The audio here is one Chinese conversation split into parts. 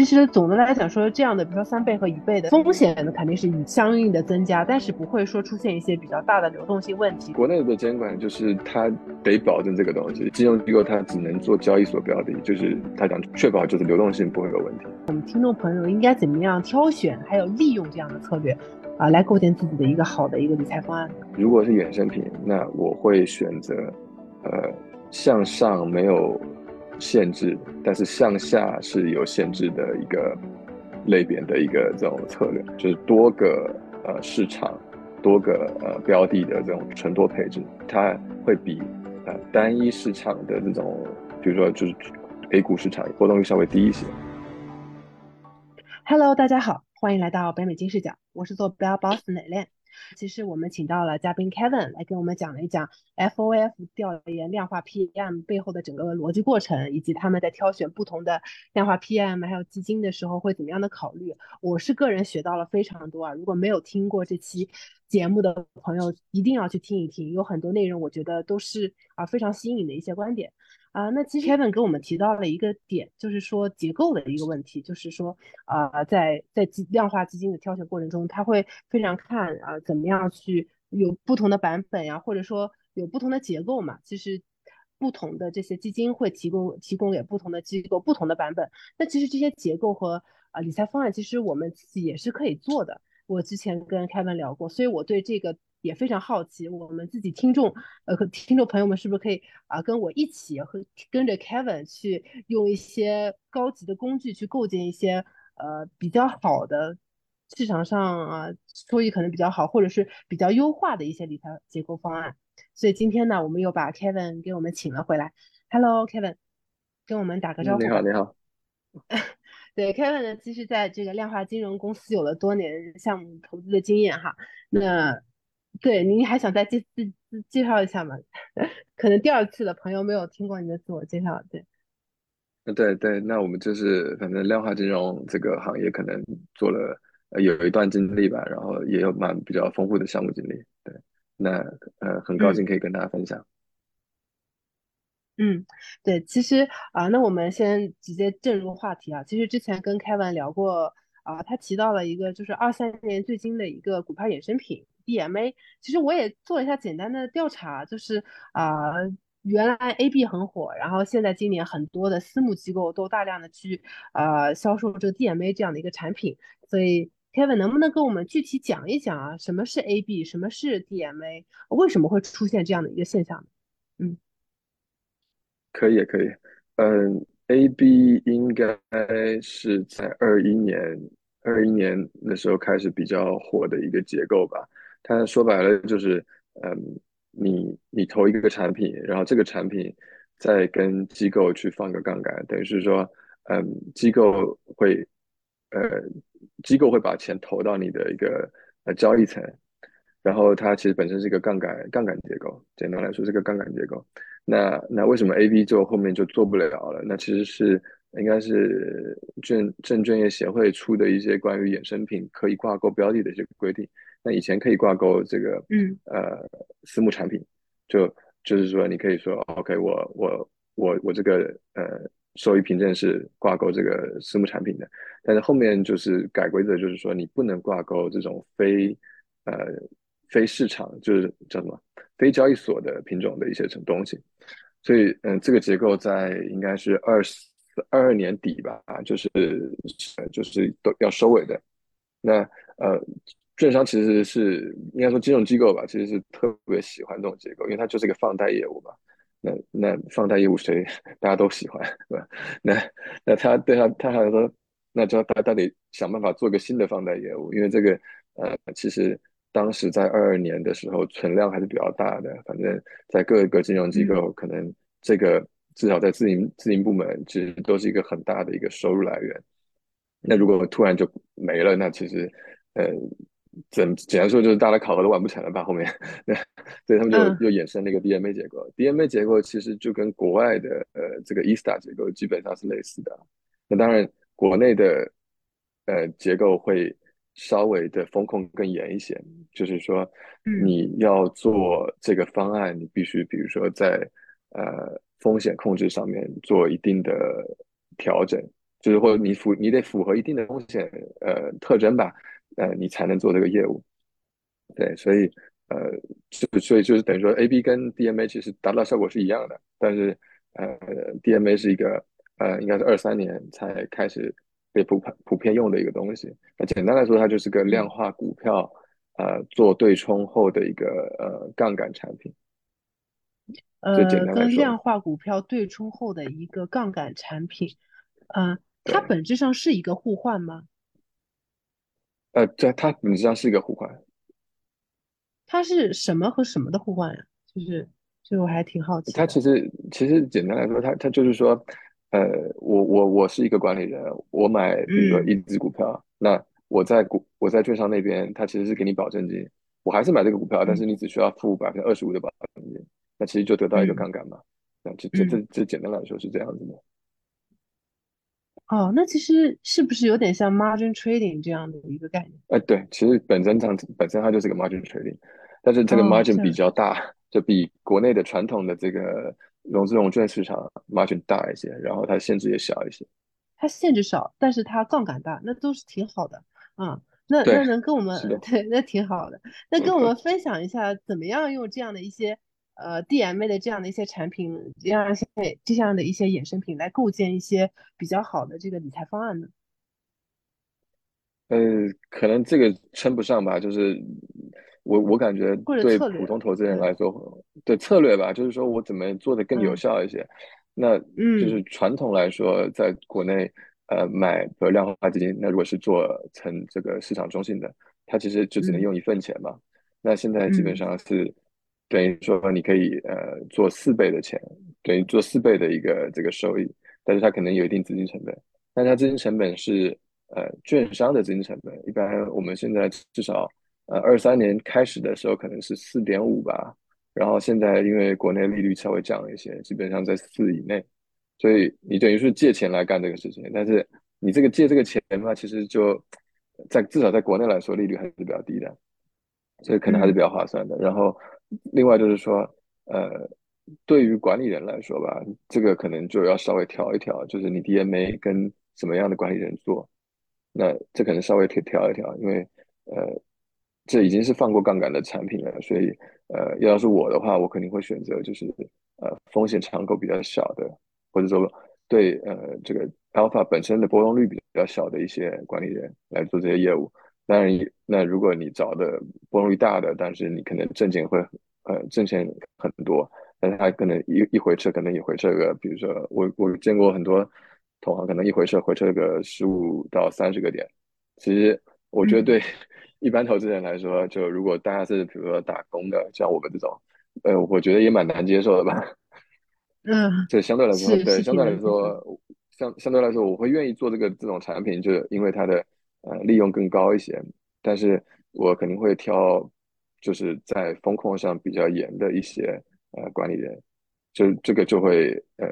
其实总的来讲说，这样的比如说三倍和一倍的风险呢，肯定是以相应的增加，但是不会说出现一些比较大的流动性问题。国内的监管就是它得保证这个东西，金融机构它只能做交易所标的，就是它想确保就是流动性不会有问题。我们听众朋友应该怎么样挑选，还有利用这样的策略啊，来构建自己的一个好的一个理财方案？如果是衍生品，那我会选择，呃，向上没有。限制，但是向下是有限制的一个类别的一个这种策略，就是多个呃市场、多个呃标的的这种纯多配置，它会比呃单一市场的这种，比如说就是 A 股市场波动率稍微低一些。Hello，大家好，欢迎来到北美金视角，我是做 Bell Boss 的奶链。其实我们请到了嘉宾 Kevin 来跟我们讲了一讲 FOF 调研量化 PM 背后的整个逻辑过程，以及他们在挑选不同的量化 PM 还有基金的时候会怎么样的考虑。我是个人学到了非常多啊，如果没有听过这期节目的朋友，一定要去听一听，有很多内容我觉得都是啊非常新颖的一些观点。啊，那其实 Kevin 给我们提到了一个点，就是说结构的一个问题，就是说啊，在在基量化基金的挑选过程中，他会非常看啊，怎么样去有不同的版本呀，或者说有不同的结构嘛。其实不同的这些基金会提供提供给不同的机构不同的版本。那其实这些结构和啊理财方案，其实我们自己也是可以做的。我之前跟 Kevin 聊过，所以我对这个。也非常好奇，我们自己听众，呃，和听众朋友们是不是可以啊，跟我一起和跟着 Kevin 去用一些高级的工具去构建一些呃比较好的市场上啊收益可能比较好，或者是比较优化的一些理财结构方案。所以今天呢，我们又把 Kevin 给我们请了回来。Hello，Kevin，跟我们打个招呼。你好，你好。对，Kevin 呢，其实在这个量化金融公司有了多年项目投资的经验哈。那对，您还想再介自自介绍一下吗？可能第二次的朋友没有听过你的自我介绍，对。对对，那我们就是反正量化金融这个行业可能做了有一段经历吧，然后也有蛮比较丰富的项目经历。对，那呃很高兴可以跟大家分享。嗯，对，其实啊，那我们先直接进入话题啊。其实之前跟凯文聊过啊，他提到了一个就是二三年最新的一个股票衍生品。DMA，其实我也做了一下简单的调查，就是啊，原来 AB 很火，然后现在今年很多的私募机构都大量的去呃销售这个 DMA 这样的一个产品，所以 Kevin 能不能跟我们具体讲一讲啊，什么是 AB，什么是 DMA，为什么会出现这样的一个现象？嗯，可以，可以，嗯，AB 应该是在二一年二一年的时候开始比较火的一个结构吧。它说白了就是，嗯，你你投一个产品，然后这个产品再跟机构去放个杠杆，等于是说，嗯，机构会，呃，机构会把钱投到你的一个呃交易层，然后它其实本身是一个杠杆杠杆结构，简单来说是个杠杆结构。那那为什么 A B 做后面就做不了了？那其实是应该是证证券业协会出的一些关于衍生品可以挂钩标的的一些规定。那以前可以挂钩这个，嗯，呃，私募产品，就就是说，你可以说，OK，我我我我这个呃收益凭证是挂钩这个私募产品的，但是后面就是改规则，就是说你不能挂钩这种非呃非市场，就是叫什么非交易所的品种的一些什么东西，所以嗯，这个结构在应该是二二二年底吧，就是就是都要收尾的，那呃。券商其实是应该说金融机构吧，其实是特别喜欢这种结构，因为它就是一个放贷业务嘛。那那放贷业务谁大家都喜欢，对吧？那那他对他他还说，那就他他得想办法做个新的放贷业务，因为这个呃，其实当时在二二年的时候存量还是比较大的，反正在各个金融机构可能这个至少在自营自营部门其实都是一个很大的一个收入来源。那如果突然就没了，那其实呃。怎简单说就是大家考核都完不成了吧？后面，对，所以他们就又衍生了一个 DMA 结构。DMA 结构其实就跟国外的呃这个 ESTA 结构基本上是类似的。那当然，国内的呃结构会稍微的风控更严一些，就是说你要做这个方案，你必须比如说在呃风险控制上面做一定的调整，就是或者你符你得符合一定的风险呃特征吧，呃，你才能做这个业务。对，所以呃，就所以就是等于说 AB 跟 DMA 其实达到效果是一样的，但是呃，DMA 是一个呃，应该是二三年才开始被普普遍用的一个东西。那简单来说，它就是个量化股票呃做对冲后的一个呃杠杆产品。呃，跟量化股票对冲后的一个杠杆产品，嗯、它，本质上是一个互换吗？呃，这它本质上是一个互换。它是什么和什么的互换呀？就是这个我还挺好奇的。它其实其实简单来说，它它就是说，呃，我我我是一个管理人，我买比如说嗯一只股票，那我在股我在券商那边，它其实是给你保证金，我还是买这个股票，但是嗯你只需要付百分之二十五的保证金，那其实就得到一个嗯杠杆嘛。那这这这嗯，这简单来说是这样子的。哦，那其实是不是有点像 margin trading 这样的一个概念？哎，对，其实本身上本身它就是个 margin trading，但是这个哦，margin 比，较大，就比国内的传统的这个融资融券市场 margin 大一些，然后它限制也小一些。它限制少，但是它杠杆大，那都是挺好的。啊、那，那能跟我们，对，那挺好的。那跟我们分享一下，怎么样用这样的一些呃 DMA 的这样的一些产品，这样一些这样的一些衍生品来构建一些比较好的这个理财方案呢？呃，可能这个称不上吧，就是我我感觉对？普通投资人嗯来说，对策略吧，就是说我怎么做的更有嗯效一些。那就是嗯传统来说，在国内，呃，买比如量化基金，那如果是做成这个市场中性的，它其实就只能嗯用一份钱嘛。那现在基本嗯上是等于说你可以呃做四倍的钱，等于做四倍的一个这个收益，但是它可能有一定资金成本。但它资金成本是呃券商的资金成本，一般我们现在至少呃二三年开始的时候可能是四点五吧，然后现在因为国内利率稍微降了一些，基本上在四以内，所以你等于是借钱来干这个事情，但是你这个借这个钱嘛，其实就在至少在国内来说利率还是比较低的，所以可能还是嗯比较划算的。然后另外就是说，呃，对于管理人来说吧，这个可能就要稍微调一调，就是你 DMA 跟什么样的管理人做，那这可能稍微调调一调，因为呃，这已经是放过杠杆的产品了，所以呃，要是我的话，我肯定会选择就是呃风险敞口比较小的，或者说对呃这个 Alpha 本身的波动率比较小的一些管理人来做这些业务。当然，那如果你找的波动率大的，但是你可能挣钱会呃挣钱很多，但是他可能一一回撤可能也回撤个，比如说我我见过很多同行可能一回撤回撤个十五到三十个点，其实我觉得嗯对 一般投资人来说，就如果大家是比如说打工的，像我们这种，呃，我觉得也蛮难接受的吧。嗯，这相对来说，对，相对来。说，相相对来说，我会愿意做这个这种产品，就是因为它的呃利用更高一些。但是我肯定会挑，就是在风控上比较严的一些呃管理人，就这个就会嗯，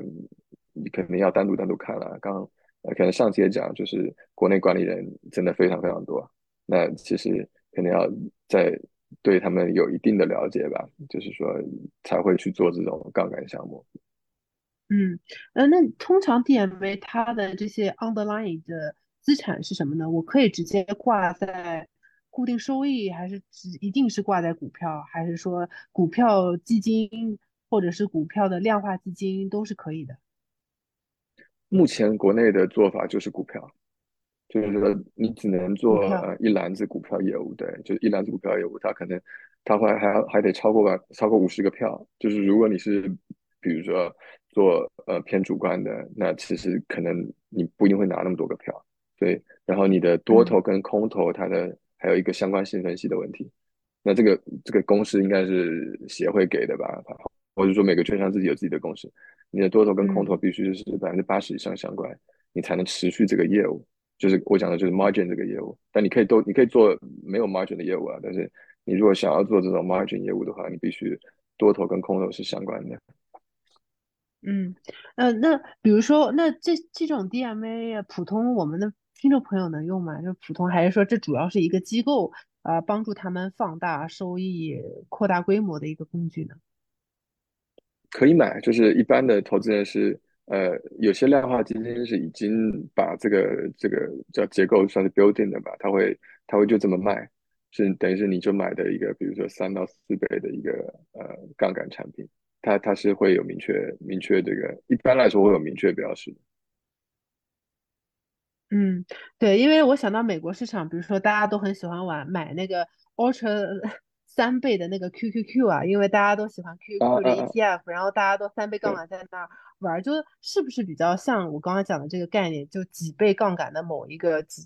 你肯定要单独单独看了。刚呃可能上期也讲，就是国内管理人真的非常非常多，那其实肯定要在对他们有一定的了解吧，就是说才会去做这种杠杆项目。嗯，呃，那通常 DMA 它的这些 underlying 的资产是什么呢？我可以直接挂在固定收益，还是只一定是挂在股票，还是说股票基金或者是股票的量化基金都是可以的？目前国内的做法就是股票，就是说你只能做，呃一篮子股票业务，对，就是一篮子股票业务，它可能它会还还得超过吧，超过五十个票，就是如果你是比如说做呃偏主观的，那其实可能你不一定会拿那么多个票，对，然后你的多嗯。头跟空头它的还有一个相关性分析的问题，那这个这个公式应该是协会给的吧，或者说每个券商自己有自己的公式，你的多头跟空头嗯必须是百分之八十以上相关，你才能持续这个业务。就是我讲的就是 margin 这个业务，但你可以都你可以做没有 margin 的业务啊，但是你如果想要做这种 margin 业务的话，你必须多头跟空头是相关的。嗯，呃，那比如说，那这这种 DMA 啊普通我们的听众朋友能用吗？就普通，还是说这主要是一个机构啊，呃帮助他们放大收益、扩大规模的一个工具呢？可以买，就是一般的投资人是呃，有些量化基金是已经把这个这个叫结构算是 building 的吧，它会它会就这么卖，是等于是你就买的一个，比如说三到四倍的一个呃杠杆产品，它它是会有明确明确这个，一般来说会有明确标识的。嗯，对，因为我想到美国市场，比如说大家都很喜欢玩买那个 Ultra 三倍的那个 QQQ 啊，因为大家都喜欢啊 QQQ 的，ETF，然后大家都三倍杠，杆在那儿玩儿，就是不是比较像我刚刚讲的这个概念，就几倍杠杆的某一个几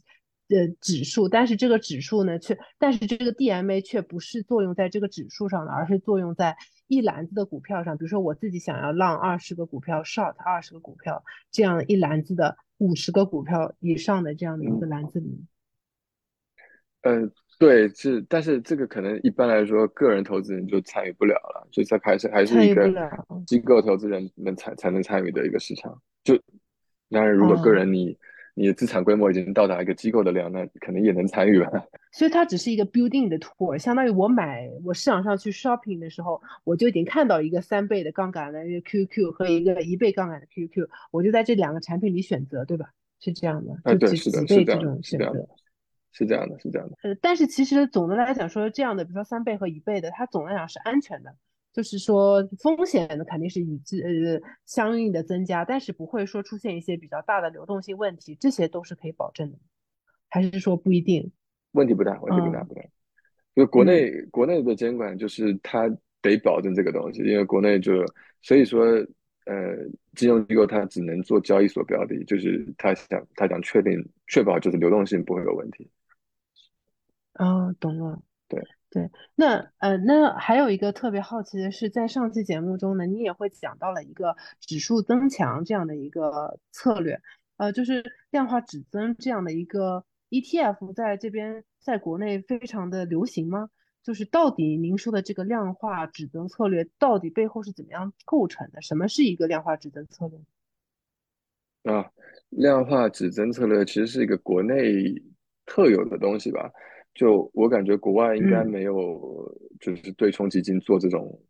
呃指数，但是这个指数呢却，但是这个 DMA 却不是作用在这个指数上的，而是作用在一篮子的股票上，比如说我自己想要 long 二十个股票，short 二十个股票。这样一篮子的五十个股票以上的这样的一个嗯。篮子里，嗯，对，是，但是这个可能一般来说，个人投资人就参与不了了，就在还是还是一个。机构投资人们才才能参与的一个市场。就当然，如果个哦，人你你的资产规模已经到达一个机构的量，那可能也能参与吧。所以它只是一个 building 的 tool，相当于我买我市场上去 shopping 的时候，我就已经看到一个三倍的杠杆的一个 QQ 和一个一倍杠杆的 QQ，我就在这两个产品里选择，对吧？是这样的，就几是的，是几倍这这样的，种选择。是这样的，是这样的，是这样的。呃，但是其实总的来讲说，这样的，比如说三倍和一倍的，它总的来讲是安全的，就是说风险呢肯定是与之呃相应的增加，但是不会说出现一些比较大的流动性问题，这些都是可以保证的，还是说不一定？问题不大，问题不大，嗯不大。就国嗯内国内的监管就是它得保证这个东西，因为国内就所以说呃，金融机构它只能做交易所标的，就是它想它想确定确保就是流动性不会有问题。哦，懂了。对，那呃，那还有一个特别好奇的是，在上期节目中呢，你也会讲到了一个指数增强这样的一个策略，呃，就是量化指增这样的一个 ETF，在这边在国内非常的流行吗？就是到底您说的这个量化指增策略，到底背后是怎么样构成的？什么是一个量化指增策略？啊，量化指增策略其实是一个国内特有的东西吧。就我感觉，国外应该嗯没有，就是对冲基金做这种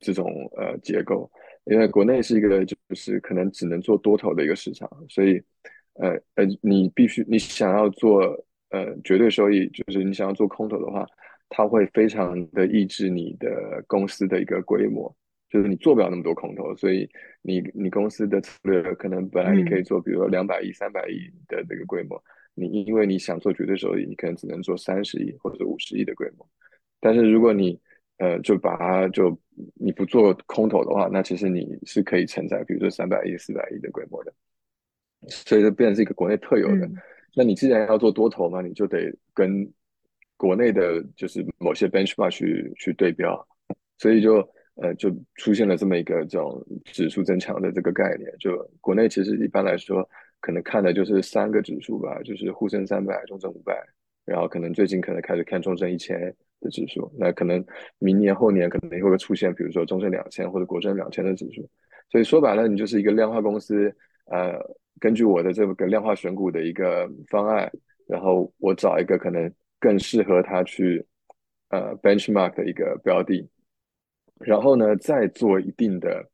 这种呃结构，因为国内是一个就是可能只能做多头的一个市场，所以呃呃，你必须你想要做呃绝对收益，就是你想要做空头的话，它会非常的抑制你的公司的一个规模。就是你做不了那么多空头，所以你你公司的策略可能本来你可以嗯做，比如说两百亿、三百亿的这个规模，你因为你想做绝对收益，你可能只能做三十亿或者五十亿的规模。但是如果你呃就把它就你不做空头的话，那其实你是可以承载，比如说三百亿、四百亿的规模的，所以就变成是一个国内特有的。嗯那你既然要做多头嘛，你就得跟国内的就是某些 benchmark 去去对标，所以就呃就出现了这么一个这种指数增强的这个概念。就国内其实一般来说，可能看的就是三个指数吧，就是沪深三百、中证五百，然后可能最近可能开始看中证一千的指数，那可能明年后年可能也会出现，比如说中证两千或者国证两千的指数。所以说白了，你就是一个量化公司，呃，根据我的这个量化选股的一个方案，然后我找一个可能更适合他去呃 benchmark 的一个标的，然后呢，再做一定的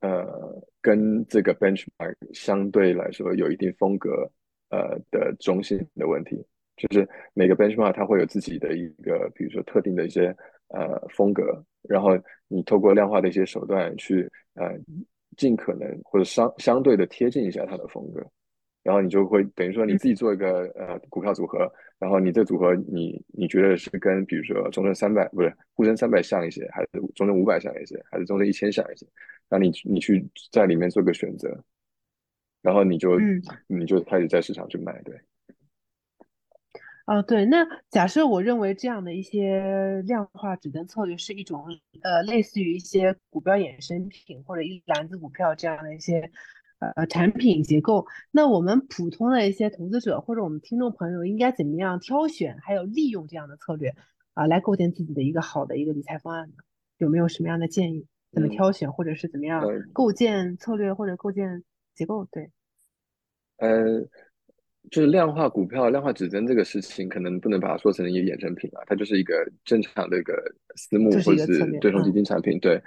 呃跟这个 benchmark 相对来说有一定风格呃的中性的问题，就是每个 benchmark 它会有自己的一个，比如说特定的一些呃风格，然后你透过量化的一些手段去呃尽可能或者相相对的贴近一下它的风格。然后你就会等于说你嗯自己做一个呃股票组合，然后你这组合你你觉得是跟比如说中证三百不是沪深三百像一些，还是中证五百像一些，还是中证一千像一些？那你你去在里面做个选择，然后你就嗯。你就开始在市场去买，对，哦，对，那假设我认为这样的一些量化指针策略是一种呃，类似于一些股票衍生品或者一篮子股票这样的一些呃产品结构，那我们普通的一些投资者或者我们听众朋友应该怎么样挑选，还有利用这样的策略啊，来构建自己的一个好的一个理财方案呢？有没有什么样的建议？怎么嗯挑选，或者是怎么样呃构建策略或者构建结构？对，呃，就是量化股票、量化指针这个事情，可能不能把它说成一个衍生品啊，它就是一个正常的一个私募或者是对冲基嗯金产品。对，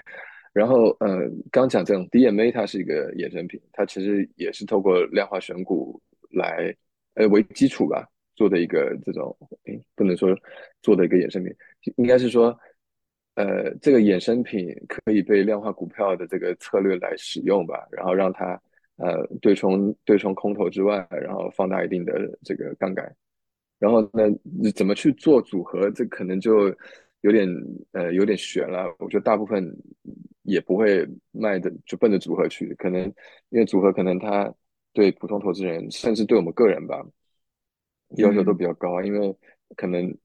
然后呃，刚讲这种 DMA 它是一个衍生品，它其实也是透过量化选股来呃为基础吧做的一个这种，诶不能说做的一个衍生品，应该是说呃这个衍生品可以被量化股票的这个策略来使用吧，然后让它呃对冲对冲空头之外，然后放大一定的这个杠杆。然后呢，怎么去做组合，这可能就有点呃有点悬了。我觉得大部分也不会卖的就奔着组合去，可能因为组合可能它对普通投资人，甚至对我们个人吧，要求都比较高，因为可能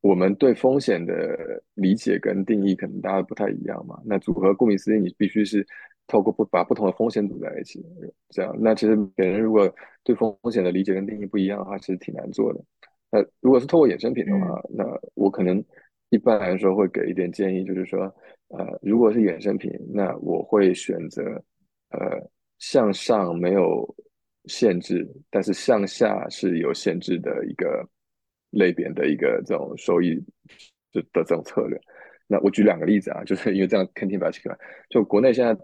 我们对风险的理解跟定义可能大家不太一样嘛。那组合顾名思义，你必须是透过不把不同的风险组在一起，这样。那其实别人如果对风险的理解跟定义不一样的话，其实挺难做的。那如果是透过衍生品的话，那我可能一般来说会给一点建议，就是说，呃，如果是衍生品，那我会选择呃向上没有限制，但是向下是有限制的一个类别的一个这种收益的的这种策略。那我举两个例子啊，就是因为这样肯定比较奇怪。就国内现在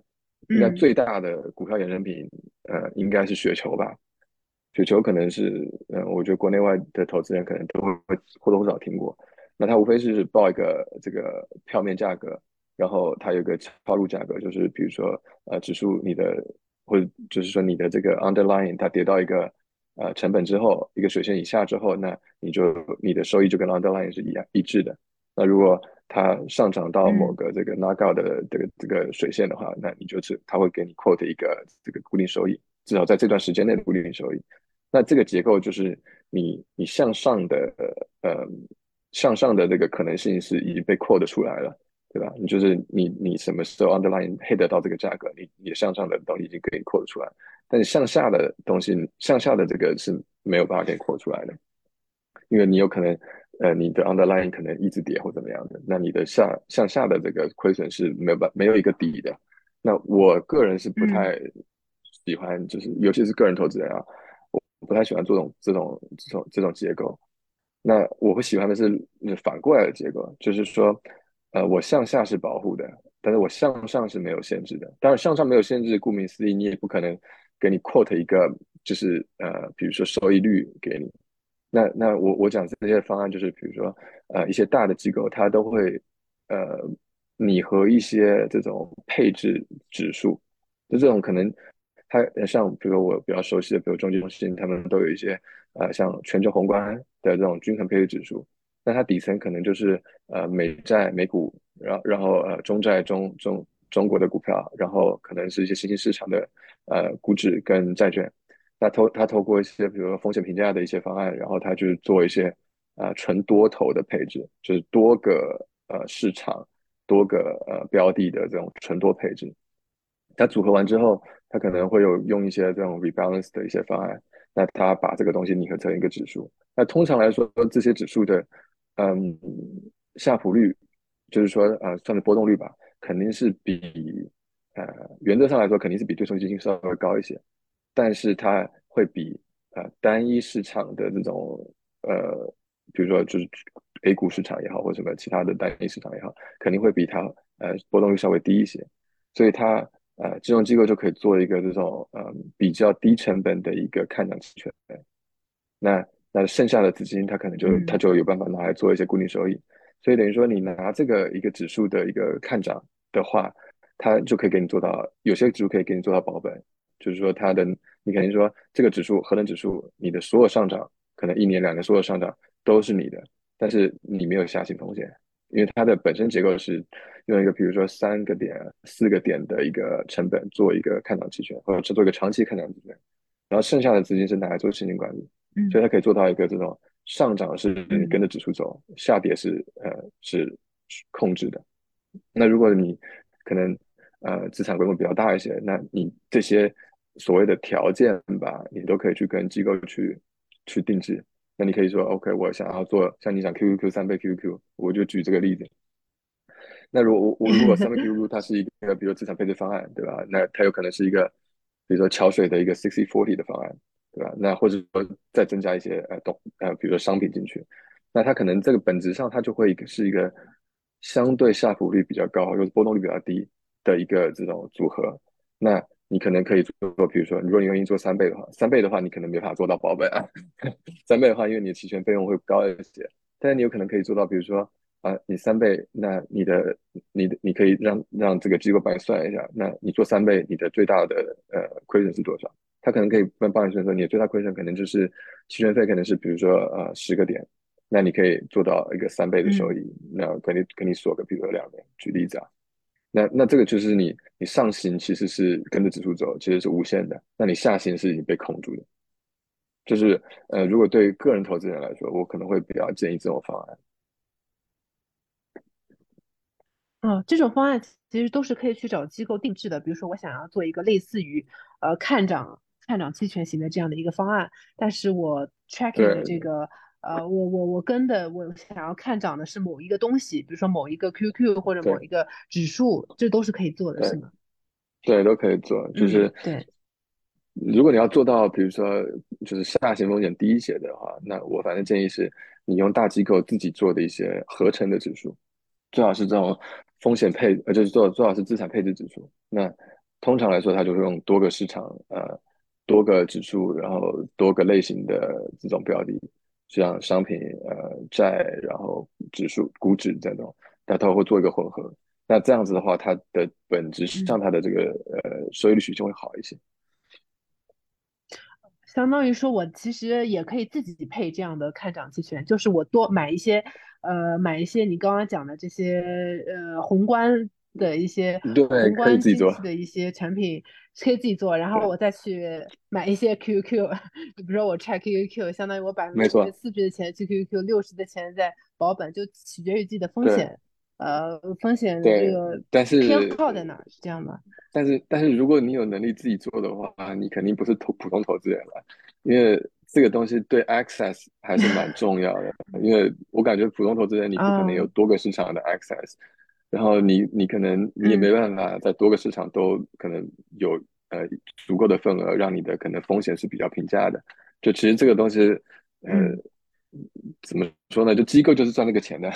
应该最大的股票衍生品，呃，应该是雪球吧。雪球可能是，嗯，我觉得国内外的投资人可能都会或多或少听过。那它无非是报一个这个票面价格，然后它有个套路价格，就是比如说，呃，指数你的或者就是说你的这个 underlying 它跌到一个呃成本之后，一个水线以下之后，那你就你的收益就跟 underlying 是一样一致的。那如果它上涨到某个这个 knockout 的这个这个水线的话，那你就是它会给你 quote 一个这个固定收益，至少在这段时间内的固定收益。那这个结构就是你你向上的呃向上的这个可能性是已经被扩的出来了，对吧？你就是你你什么时候 underline hit 到这个价格，你你向上的东西已经可以扩出来，但是向下的东西向下的这个是没有办法给扩出来的，因为你有可能呃你的 underline 可能一直跌或怎么样的，那你的下向下的这个亏损是没有办没有一个底的。那我个人是不太喜欢，就是尤其是个人投资人啊。我不太喜欢做这种这种这种这种结构，那我会喜欢的是反过来的结构，就是说，呃，我向下是保护的，但是我向上是没有限制的。当然，向上没有限制，顾名思义，你也不可能给你 quote 一个就是呃，比如说收益率给你。那那我我讲这些方案，就是比如说呃，一些大的机构它都会呃，拟合一些这种配置指数，就这种可能。它像比如我比较熟悉的，比如中金中心，他们都有一些呃像全球宏观的这种均衡配置指数，那它底层可能就是呃美债美股，然后然后呃中债中中中国的股票，然后可能是一些新兴市场的呃股指跟债券，那透它透过一些比如说风险评价的一些方案，然后它就是做一些呃纯多头的配置，就是多个呃市场多个呃标的的这种纯多配置。它组合完之后，它可能会有用一些这种 rebalance 的一些方案，那它把这个东西拟合成一个指数。那通常来说，这些指数的，嗯，夏普率，就是说，呃，算的波动率吧，肯定是比，呃，原则上来说，肯定是比对冲基金稍微高一些，但是它会比，呃，单一市场的这种，呃，比如说就是 A 股市场也好，或者什么其他的单一市场也好，肯定会比它，呃，波动率稍微低一些，所以它。呃，金融机构就可以做一个这种呃比较低成本的一个看涨期权，那那剩下的资金它可能就它就有办法拿来做一些固定收益，所以等于说你拿这个一个指数的一个看涨的话，它就可以给你做到有些指数可以给你做到保本，就是说它的你肯定说这个指数核能指数你的所有上涨可能一年两年所有上涨都是你的，但是你没有下行风险。因为它的本身结构是用一个，比如说三个点、四个点的一个成本做一个看涨期权，或者是做一个长期看涨期权，然后剩下的资金是拿来做现金管理，所以它可以做到一个这种上涨是你跟着指数走，下跌是呃是控制的。那如果你可能呃资产规模比较大一些，那你这些所谓的条件吧，你都可以去跟机构去去定制。那你可以说，OK，我想要做像你讲 QQQ 三倍 QQQ，我就举这个例子。那如果我我如果三倍 QQQ 它是一个，比如资产配置方案，对吧？那它有可能是一个，比如说桥水的一个 sixty forty 的方案，对吧？那或者说再增加一些呃东呃，比如说商品进去，那它可能这个本质上它就会是一个相对下浮率比较高，又是波动率比较低，的一个这种组合，那你可能可以做，比如说，如果你愿意做三倍的话，三倍的话你可能没法做到保本啊，三倍的话，因为你的期权费用会高一些，但是你有可能可以做到，比如说啊，你三倍，那你的你的你可以让让这个机构帮你算一下，那你做三倍，你的最大的呃亏损是多少？他可能可以帮帮你算说，你的最大亏损可能就是期权费可能是比如说呃十个点，那你可以做到一个三倍的收益，那给你给你锁个比如说两年，举例子啊。那那这个就是你你上行其实是跟着指数走，其实是无限的。那你下行是已经被控住的。就是呃，如果对于个人投资人来说，我可能会比较建议这种方案。嗯，这种方案其实都是可以去找机构定制的。比如说，我想要做一个类似于呃看涨看涨期权型的这样的一个方案，但是我 tracking 的这个。呃，我我我跟的，我想要看涨的是某一个东西，比如说某一个 QQ 或者某一个指数，这都是可以做的，是吗？对，都可以做。就是对，如果你要做到，比如说就是下行风险低一些的话，那我反正建议是你用大机构自己做的一些合成的指数，最好是这种风险配，呃，就是做最好是资产配置指数。那通常来说，它就是用多个市场，呃，多个指数，然后多个类型的这种标的。像商品、呃债，然后指数、股指这种，它都会做一个混合。那这样子的话，它的本质上它的这个呃收益率曲线会好一些。相当于说，我其实也可以自己配这样的看涨期权，就是我多买一些，呃，买一些你刚刚讲的这些呃宏观。的一些宏观经济的一些产品可以自己做，然后我再去买一些 QQ，比如说我拆 QQ，相当于我百分之四十的钱去 QQ，六十的钱在保本，就取决于自己的风险，呃，风险这个但是偏好在哪是这样吗？但是但是如果你有能力自己做的话，你肯定不是投普通投资人了，因为这个东西对 access 还是蛮 重要的，因为我感觉普通投资人你不可能有多个市场的 access。然后你你可能你也没办法在多个市场都可能有呃足够的份额，让你的可能风险是比较平价的。就其实这个东西，呃，怎么说呢？就机构就是赚那个钱的。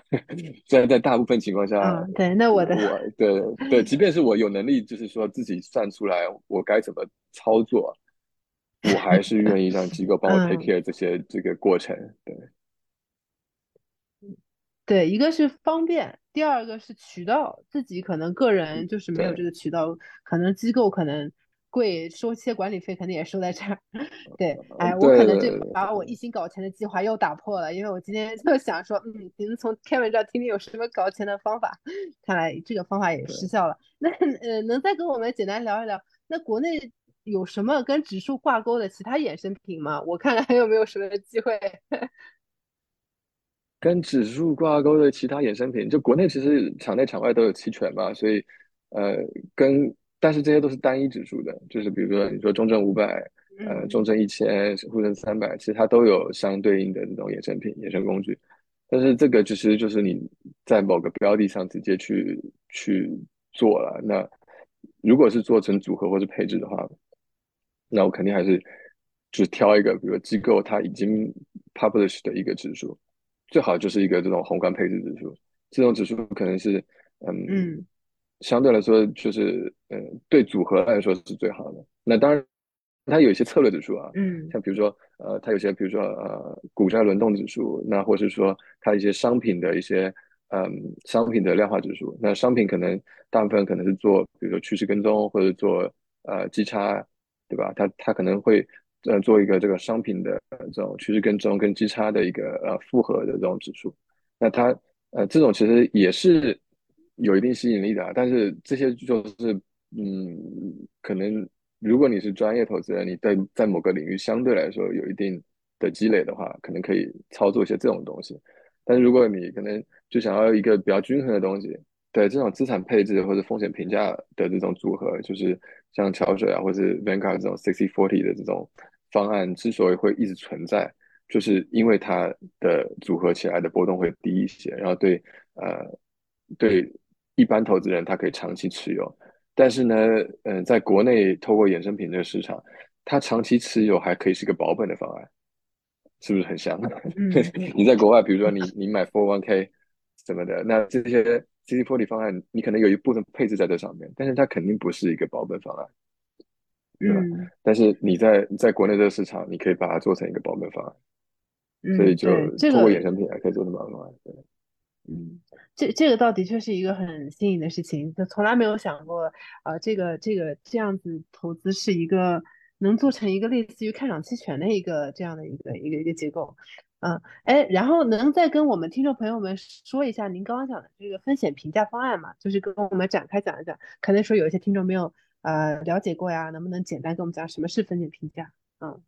虽然在大部分情况下，对，那我的我对对，即便是我有能力，就是说自己算出来我该怎么操作，我还是愿意让机构帮我 take care 这些这个过程。对，对，一个是方便。第二个是渠道，自己可能个人就是没有这个渠道，可能机构可能贵，收些管理费肯定也收在这儿。对，哎，我可能就把我一心搞钱的计划又打破了，因为我今天就想说，嗯，您从 Kevin 这听听有什么搞钱的方法，看来这个方法也失效了。那呃，能再跟我们简单聊一聊，那国内有什么跟指数挂钩的其他衍生品吗？我看看还有没有什么机会。跟指数挂钩的其他衍生品，就国内其实场内场外都有期权嘛，所以呃，跟但是这些都是单一指数的，就是比如说你说中证五百，呃，中证一千，沪深三百，其实它都有相对应的这种衍生品、衍生工具。但是这个其实就是你在某个标的上直接去去做了。那如果是做成组合或者配置的话，那我肯定还是就挑一个，比如机构它已经 publish 的一个指数。最好就是一个这种宏观配置指数，这种指数可能是，嗯，相对来说就是，嗯，对组合来说是最好的。那当然，它有一些策略指数啊，嗯，像比如说，呃，它有些比如说，呃，股债轮动指数，那或者是说它一些商品的一些，嗯，商品的量化指数。那商品可能大部分可能是做，比如说趋势跟踪或者做，呃，基差，对吧？它它可能会。呃，做一个这个商品的这种趋势跟踪跟基差的一个呃复合的这种指数，那它呃这种其实也是有一定吸引力的，但是这些就是嗯，可能如果你是专业投资人，你在在某个领域相对来说有一定的积累的话，可能可以操作一些这种东西。但是如果你可能就想要一个比较均衡的东西，对这种资产配置或者风险评价的这种组合，就是像桥水啊或者 Vanguard 这种 sixty forty 的这种。方案之所以会一直存在，就是因为它的组合起来的波动会低一些，然后对呃对一般投资人他可以长期持有，但是呢，嗯，在国内透过衍生品这个市场，它长期持有还可以是个保本的方案，是不是很像？你在国外，比如说你你买 four one k 什么的，那这些这 CC40 方案，你可能有一部分配置在这上面，但是它肯定不是一个保本方案，对吧？嗯但是你在在国内这个市场，你可以把它做成一个保本方案，所以嗯，就通过衍生品还可以做成保本方案。对，嗯，这这个倒的确是一个很新颖的事情，就从来没有想过，呃，这个这个这样子投资是一个能做成一个类似于看涨期权的一个这样的一个一个一个结构，嗯，哎，然后能再跟我们听众朋友们说一下您刚刚讲的这个风险评价方案吗？就是跟我们展开讲一讲，可能说有一些听众没有呃了解过呀，能不能简单跟我们讲什么是风险评价？嗯，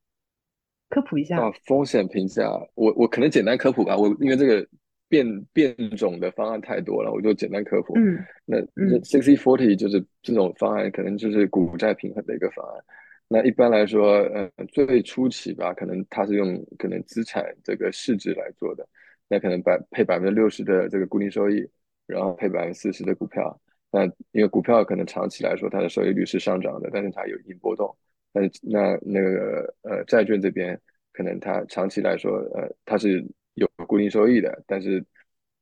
科普一下。啊，风险评价，我我可能简单科普吧，我因为这个变变种的方案太多了，我就简单科普。嗯那 sixty forty 就是这种方案，可能就是股债平衡的一个方案。那一般来说，呃，最初期吧，可能它是用可能资产这个市值来做的，那可能百配百分之六十的这个固定收益，然后配百分之四十的股票。那因为股票可能长期来说它的收益率是上涨的，但是它有一定波动。但那那个呃债券这边可能它长期来说呃它是有固定收益的，但是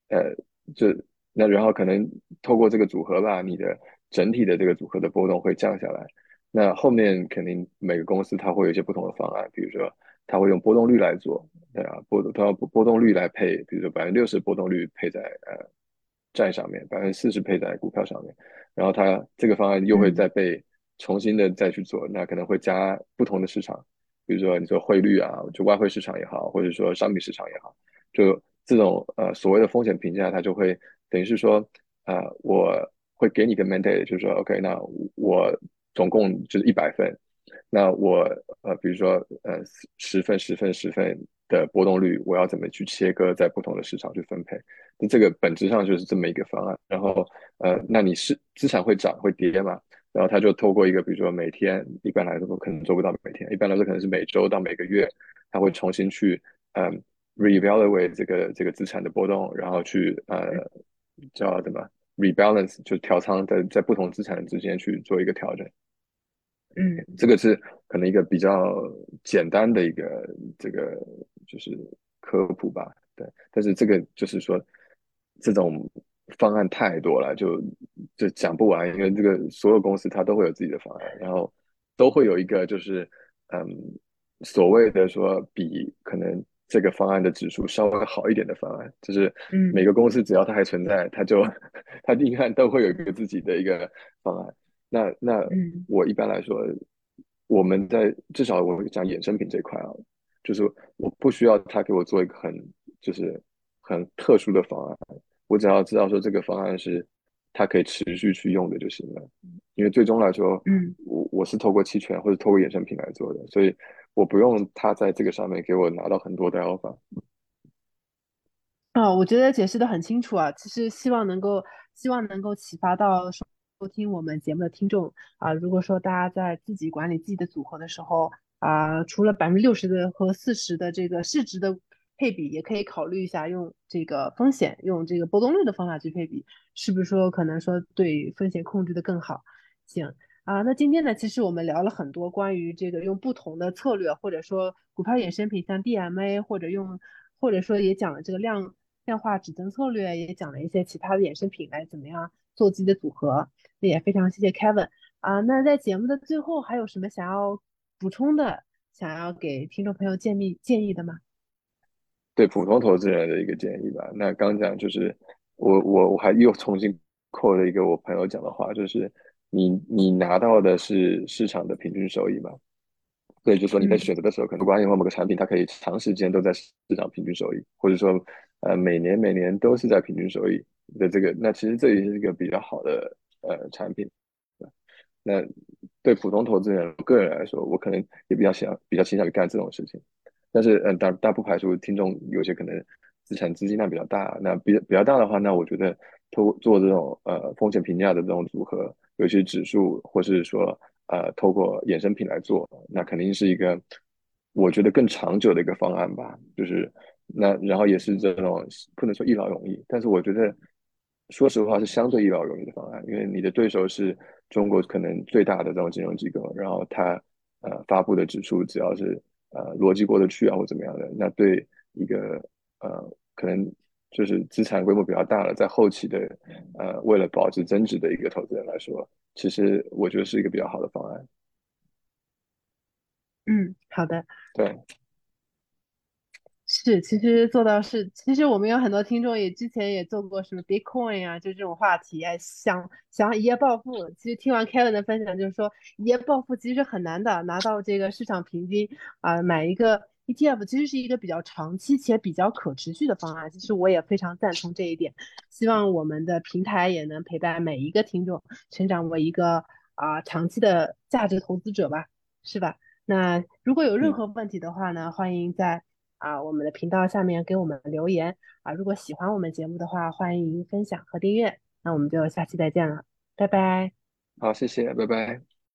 呃这那然后可能透过这个组合吧，你的整体的这个组合的波动会降下来。那后面肯定每个公司它会有一些不同的方案，比如说它会用波动率来做，对啊，波它用波动率来配，比如说百分之六十波动率配在呃债上面，百分之四十配在股票上面，然后它这个方案又会嗯。再被重新的再去做，那可能会加不同的市场，比如说你说汇率啊，就外汇市场也好，或者说商品市场也好，就这种呃所谓的风险评价，它就会等于是说，呃，我会给你个 mandate，就是说，OK，那我总共就是一百份，那我呃，比如说呃十份、十份、十份的波动率，我要怎么去切割在不同的市场去分配？那这个本质上就是这么一个方案。然后呃，那你是资产会涨会跌嘛？然后他就透过一个，比如说每天，一般来说可能做不到每天，一般来说可能是每周到每个月，他会重新去嗯，revalue 这个这个资产的波动，然后去呃叫什么 rebalance，就调仓在在不同资产之间去做一个调整。嗯这个是可能一个比较简单的一个这个就是科普吧，对。但是这个就是说，这种方案太多了，就就讲不完，因为这个所有公司它都会有自己的方案，然后都会有一个就是嗯所谓的说比可能这个方案的指数稍微好一点的方案，就是嗯每个公司只要它还存在，它就 它应该都会有一个自己的一个方案。那那嗯我一般来说，我们在至少我讲衍生品这块啊，就是我不需要他给我做一个很就是很特殊的方案，我只要知道说这个方案是它可以持续去用的就行了。因为最终来说，嗯我我是透过期权或者透过衍生品来做的，所以我不用他在这个上面给我拿到很多的 alpha。啊，我觉得解释的很清楚啊。其实希望能够，希望能够启发到收收听我们节目的听众啊。如果说大家在自己管理自己的组合的时候啊，除了百分之六十的和四十的这个市值的配比，也可以考虑一下用这个风险，用这个波动率的方法去配比，是不是说可能说对风险控制的更好？行。啊，那今天呢，其实我们聊了很多关于这个用不同的策略，或者说股票衍生品像 DMA，或者用，或者说也讲了这个量量化指增策略，也讲了一些其他的衍生品来怎么样做自己的组合。那也非常谢谢 Kevin 啊。那在节目的最后，还有什么想要补充的，想要给听众朋友建议建议的吗？对普通投资人的一个建议吧。那刚讲就是我我我还又重新扣了一个我朋友讲的话，就是你你拿到的是市场的平均收益嘛？所以就说你在嗯选择的时候，可能关于某个产品，它可以长时间都在市场平均收益，或者说呃每年每年都是在平均收益的这个，那其实这也是一个比较好的呃产品。那对普通投资人个人来说，我可能也比较想比较倾向于干这种事情。但是，嗯，大大不排除听众有些可能资产资金量比较大，那比比较大的话，那我觉得透做这种呃风险评价的这种组合，尤其指数，或是说呃透过衍生品来做，那肯定是一个我觉得更长久的一个方案吧。就是那然后也是这种不能说一劳永逸，但是我觉得说实话是相对一劳永逸的方案，因为你的对手是中国可能最大的这种金融机构，然后它呃发布的指数只要是呃逻辑过得去啊或怎么样的，那对一个呃可能就是资产规模比较大了，在后期的呃为了保值增值的一个投资人来说，其实我觉得是一个比较好的方案。嗯，好的。对，是，其实做到是，其实我们有很多听众也之前也做过什么 Bitcoin 啊，就这种话题，哎，想想一夜暴富。其实听完 Kevin 的分享，就是说一夜暴富其实很难的，拿到这个市场平均啊，买一个 ETF 其实是一个比较长期且比较可持续的方案。其实我也非常赞同这一点，希望我们的平台也能陪伴每一个听众成长为一个啊长期的价值投资者吧，是吧？那如果有任嗯，何问题的话呢，欢迎在啊我们的频道下面给我们留言啊。如果喜欢我们节目的话，欢迎分享和订阅。那我们就下期再见了，拜拜。好，谢谢，拜拜。